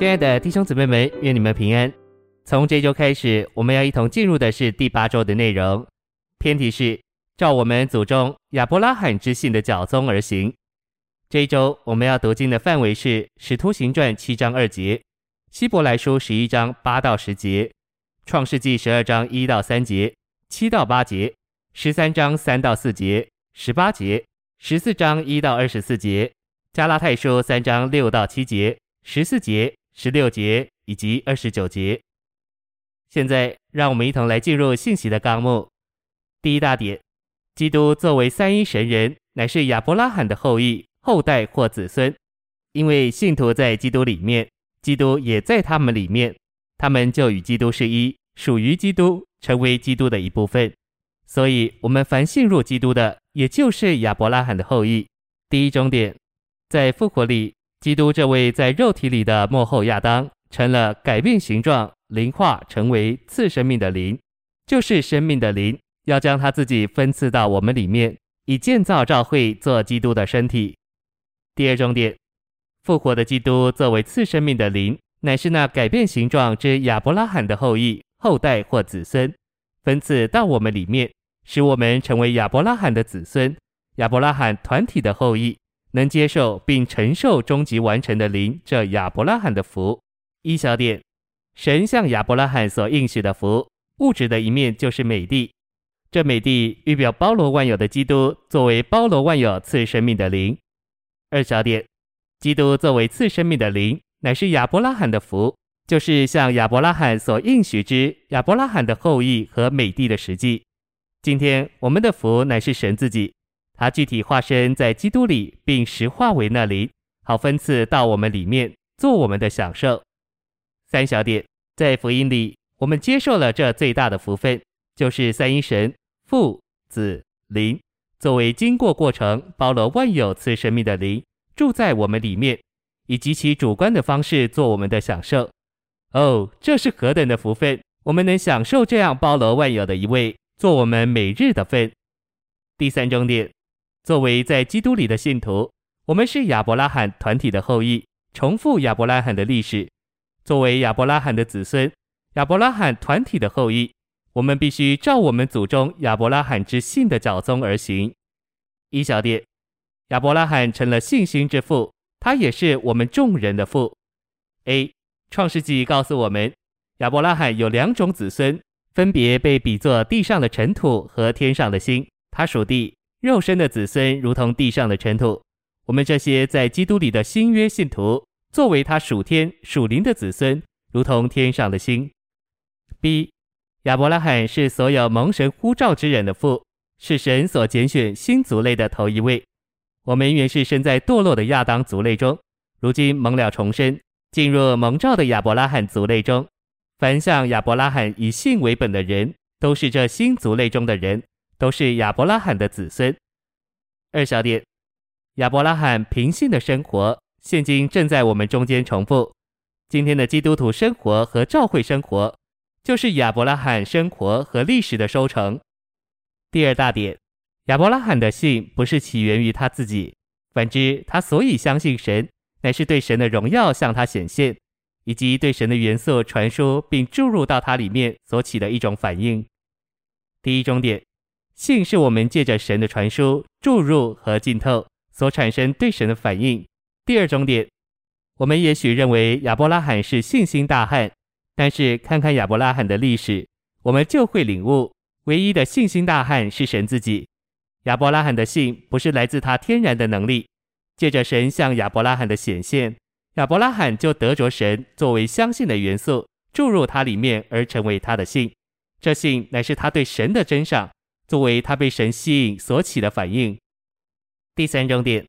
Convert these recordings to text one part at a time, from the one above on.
亲爱的弟兄姊妹们，愿你们平安。从这周开始，我们要一同进入的是第八周的内容。篇题是照我们祖宗亚伯拉罕之信的脚宗而行。这一周我们要读经的范围是《使徒行传》七章二节，《希伯来书》十一章八到十节，《创世纪》十二章一到三节，七到八节，十三章三到四节，十八节，十四章一到二十四节，《加拉太书》三章六到七节，十四节。十六节以及二十九节。现在，让我们一同来进入信息的纲目。第一大点：基督作为三一神人，乃是亚伯拉罕的后裔、后代或子孙。因为信徒在基督里面，基督也在他们里面，他们就与基督是一，属于基督，成为基督的一部分。所以，我们凡信入基督的，也就是亚伯拉罕的后裔。第一终点，在复活里。基督这位在肉体里的幕后亚当，成了改变形状、灵化，成为次生命的灵，就是生命的灵，要将他自己分赐到我们里面，以建造教会，做基督的身体。第二重点，复活的基督作为次生命的灵，乃是那改变形状之亚伯拉罕的后裔、后代或子孙，分赐到我们里面，使我们成为亚伯拉罕的子孙，亚伯拉罕团体的后裔。能接受并承受终极完成的灵，这亚伯拉罕的福。一小点，神向亚伯拉罕所应许的福，物质的一面就是美地，这美地预表包罗万有的基督，作为包罗万有赐生命的灵。二小点，基督作为赐生命的灵，乃是亚伯拉罕的福，就是向亚伯拉罕所应许之亚伯拉罕的后裔和美地的实际。今天我们的福乃是神自己。他具体化身在基督里，并实化为那灵，好分赐到我们里面，做我们的享受。三小点，在福音里，我们接受了这最大的福分，就是三一神父、子、灵，作为经过过程、包罗万有、赐生命的灵，住在我们里面，以极其主观的方式做我们的享受。哦，这是何等的福分！我们能享受这样包罗万有的一位，做我们每日的份。第三重点。作为在基督里的信徒，我们是亚伯拉罕团体的后裔，重复亚伯拉罕的历史。作为亚伯拉罕的子孙，亚伯拉罕团体的后裔，我们必须照我们祖宗亚伯拉罕之信的脚踪而行。一小点，亚伯拉罕成了信心之父，他也是我们众人的父。A 创世纪告诉我们，亚伯拉罕有两种子孙，分别被比作地上的尘土和天上的星，他属地。肉身的子孙如同地上的尘土，我们这些在基督里的新约信徒，作为他属天属灵的子孙，如同天上的星。B. 亚伯拉罕是所有蒙神呼召之人的父，是神所拣选新族类的头一位。我们原是身在堕落的亚当族类中，如今蒙了重生，进入蒙召的亚伯拉罕族类中。凡向亚伯拉罕以信为本的人，都是这新族类中的人。都是亚伯拉罕的子孙。二小点，亚伯拉罕凭信的生活，现今正在我们中间重复。今天的基督徒生活和教会生活，就是亚伯拉罕生活和历史的收成。第二大点，亚伯拉罕的信不是起源于他自己，反之，他所以相信神，乃是对神的荣耀向他显现，以及对神的元素传输并注入到他里面所起的一种反应。第一终点。信是我们借着神的传输、注入和浸透所产生对神的反应。第二种点，我们也许认为亚伯拉罕是信心大汉，但是看看亚伯拉罕的历史，我们就会领悟，唯一的信心大汉是神自己。亚伯拉罕的信不是来自他天然的能力，借着神向亚伯拉罕的显现，亚伯拉罕就得着神作为相信的元素注入他里面而成为他的信。这信乃是他对神的真赏。作为他被神吸引所起的反应。第三重点，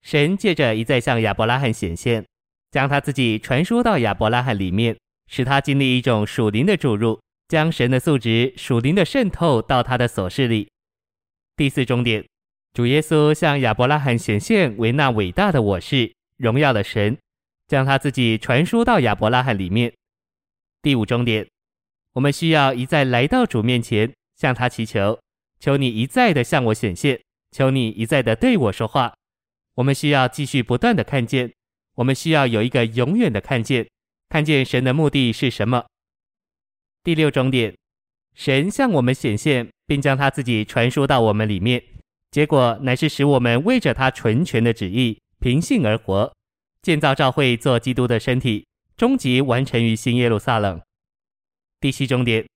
神借着一再向亚伯拉罕显现，将他自己传输到亚伯拉罕里面，使他经历一种属灵的注入，将神的素质属灵的渗透到他的所事里。第四重点，主耶稣向亚伯拉罕显现为那伟大的我是荣耀的神，将他自己传输到亚伯拉罕里面。第五重点，我们需要一再来到主面前，向他祈求。求你一再的向我显现，求你一再的对我说话。我们需要继续不断的看见，我们需要有一个永远的看见，看见神的目的是什么。第六重点，神向我们显现，并将他自己传输到我们里面，结果乃是使我们为着他纯全的旨意，凭信而活，建造教会做基督的身体，终极完成于新耶路撒冷。第七重点，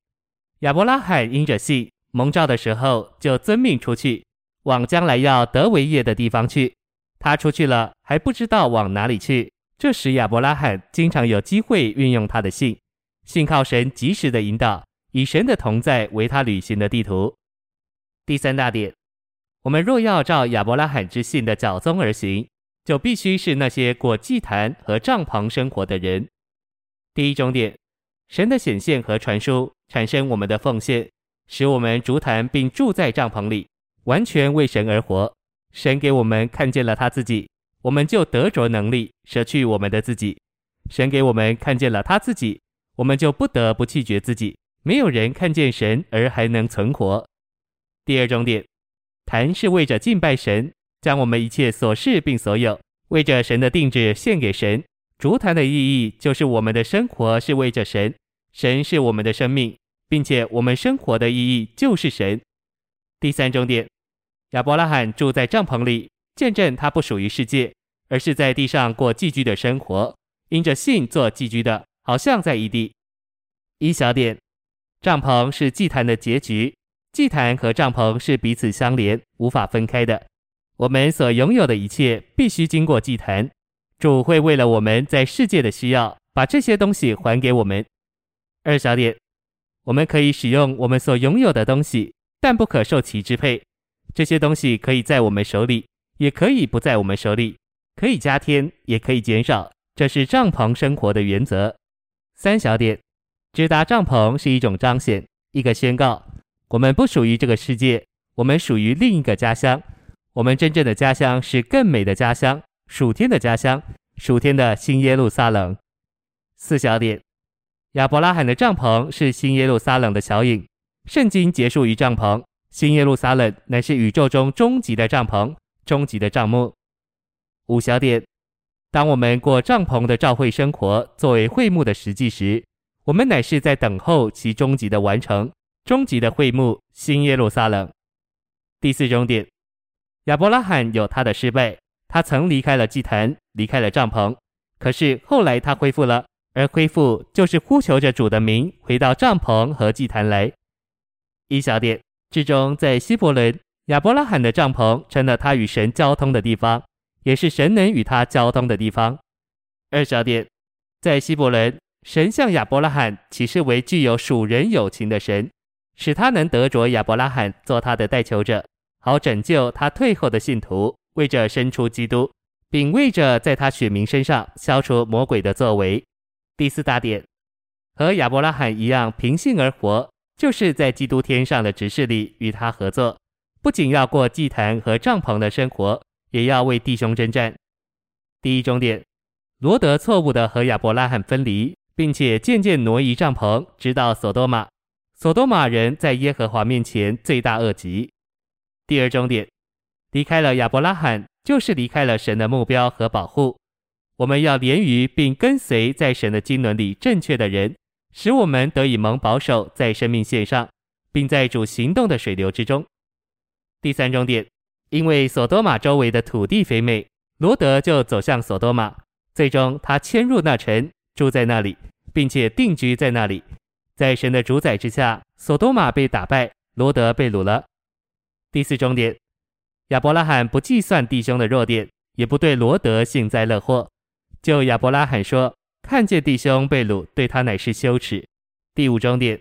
亚伯拉罕因着信蒙召的时候，就遵命出去，往将来要得为业的地方去。他出去了，还不知道往哪里去。这时，亚伯拉罕经常有机会运用他的信，信靠神及时的引导，以神的同在为他旅行的地图。第三大点，我们若要照亚伯拉罕之信的脚踪而行，就必须是那些过祭坛和帐篷生活的人。第一重点，神的显现和传输产生我们的奉献，使我们筑坛并住在帐篷里，完全为神而活。神给我们看见了他自己。我们就得着能力舍去我们的自己，神给我们看见了他自己，我们就不得不弃绝自己。没有人看见神而还能存活。第二重点，坛是为着敬拜神，将我们一切所事并所有为着神的定旨献给神。筑坛的意义就是我们的生活是为着神，神是我们的生命，并且我们生活的意义就是神。第三重点，亚伯拉罕住在帐篷里。见证他不属于世界，而是在地上过寄居的生活，因着信做寄居的，好像在异地。一小点，帐篷是祭坛的结局，祭坛和帐篷是彼此相连、无法分开的。我们所拥有的一切必须经过祭坛，主会为了我们在世界的需要，把这些东西还给我们。二小点，我们可以使用我们所拥有的东西，但不可受其支配。这些东西可以在我们手里。也可以不在我们手里，可以加添，也可以减少，这是帐篷生活的原则。三小点，直达帐篷是一种彰显，一个宣告，我们不属于这个世界，我们属于另一个家乡。我们真正的家乡是更美的家乡，属天的家乡，属天的新耶路撒冷。四小点，亚伯拉罕的帐篷是新耶路撒冷的小影，圣经结束于帐篷，新耶路撒冷乃是宇宙中终极的帐篷。终极的帐幕。五小点，当我们过帐篷的召会生活，作为会幕的实际时，我们乃是在等候其终极的完成，终极的会幕新耶路撒冷。第四终点，亚伯拉罕有他的失败，他曾离开了祭坛，离开了帐篷，可是后来他恢复了，而恢复就是呼求着主的名，回到帐篷和祭坛来。一小点，至终在希伯伦。亚伯拉罕的帐篷成了他与神交通的地方，也是神能与他交通的地方。二小点，在希伯伦，神向亚伯拉罕启示为具有属人友情的神，使他能得着亚伯拉罕做他的代求者，好拯救他退后的信徒，为着生出基督，并为着在他选民身上消除魔鬼的作为。第四大点，和亚伯拉罕一样凭信而活，就是在基督天上的执事里与他合作。不仅要过祭坛和帐篷的生活，也要为弟兄征战。第一终点，罗德错误的和亚伯拉罕分离，并且渐渐挪移帐篷，直到所多玛。所多玛人在耶和华面前罪大恶极。第二终点，离开了亚伯拉罕，就是离开了神的目标和保护。我们要连于并跟随在神的经纶里正确的人，使我们得以蒙保守在生命线上，并在主行动的水流之中。第三重点，因为所多玛周围的土地肥美，罗德就走向所多玛，最终他迁入那城，住在那里，并且定居在那里。在神的主宰之下，所多玛被打败，罗德被掳了。第四重点，亚伯拉罕不计算弟兄的弱点，也不对罗德幸灾乐祸。就亚伯拉罕说，看见弟兄被掳，对他乃是羞耻。第五重点，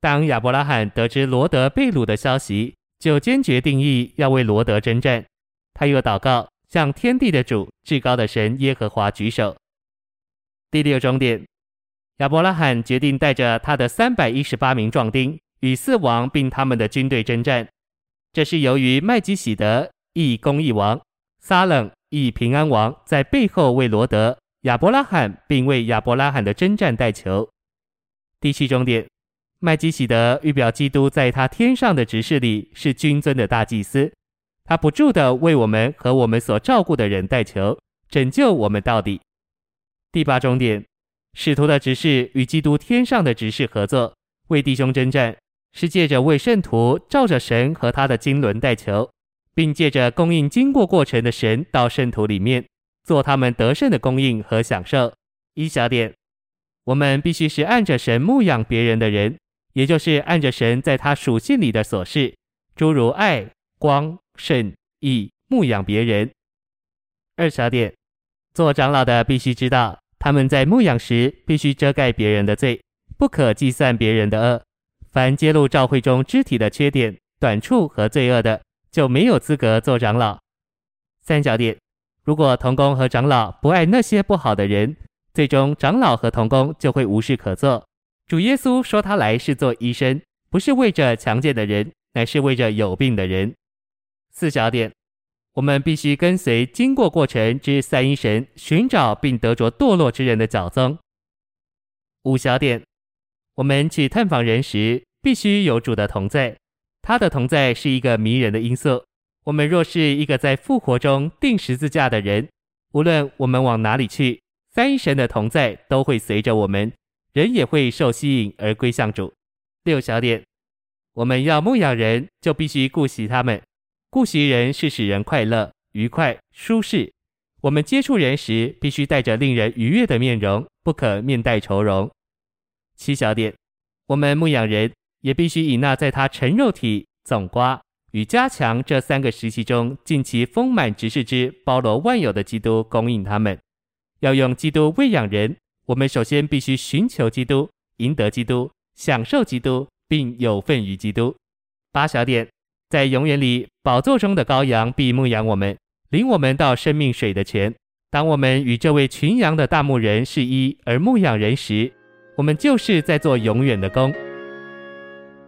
当亚伯拉罕得知罗德被掳的消息，就坚决定义要为罗德征战，他又祷告，向天地的主、至高的神耶和华举手。第六重点，亚伯拉罕决定带着他的三百一十八名壮丁与四王并他们的军队征战。这是由于麦基洗德义公义王、撒冷以平安王在背后为罗德、亚伯拉罕并为亚伯拉罕的征战代求。第七重点。麦基洗德预表基督在他天上的执事里是君尊的大祭司，他不住地为我们和我们所照顾的人代求，拯救我们到底。第八重点，使徒的职事与基督天上的职事合作，为弟兄征战，是借着为圣徒照着神和他的经纶代求，并借着供应经过过程的神到圣徒里面，做他们得胜的供应和享受。一小点，我们必须是按着神牧养别人的人，也就是按着神在他属性里的所示，诸如爱、光、圣、义，牧养别人。二小点，做长老的必须知道，他们在牧养时必须遮盖别人的罪，不可计算别人的恶。凡揭露教会中肢体的缺点、短处和罪恶的，就没有资格做长老。三小点，如果童工和长老不爱那些不好的人，最终长老和童工就会无事可做。主耶稣说他来是做医生，不是为着强健的人，乃是为着有病的人。四小点。我们必须跟随经过过程之三一神，寻找并得着堕落之人的脚踪。五小点，我们去探访人时，必须有主的同在，他的同在是一个迷人的因素。我们若是一个在复活中钉十字架的人，无论我们往哪里去，三一神的同在都会随着我们，人也会受吸引而归向主。六小点，我们要牧养人，就必须顾惜他们。顾惜人是使人快乐、愉快、舒适。我们接触人时，必须带着令人愉悦的面容，不可面带愁容。七小点，我们牧养人也必须以那在他成肉体、总瓜与加强这三个时期中尽其丰满职事之包罗万有的基督供应他们。要用基督喂养人，我们首先必须寻求基督、赢得基督、享受基督，并有份于基督。八小点。在永远里，宝座中的羔羊必牧养我们，领我们到生命水的泉。当我们与这位群羊的大牧人是一而牧养人时，我们就是在做永远的工。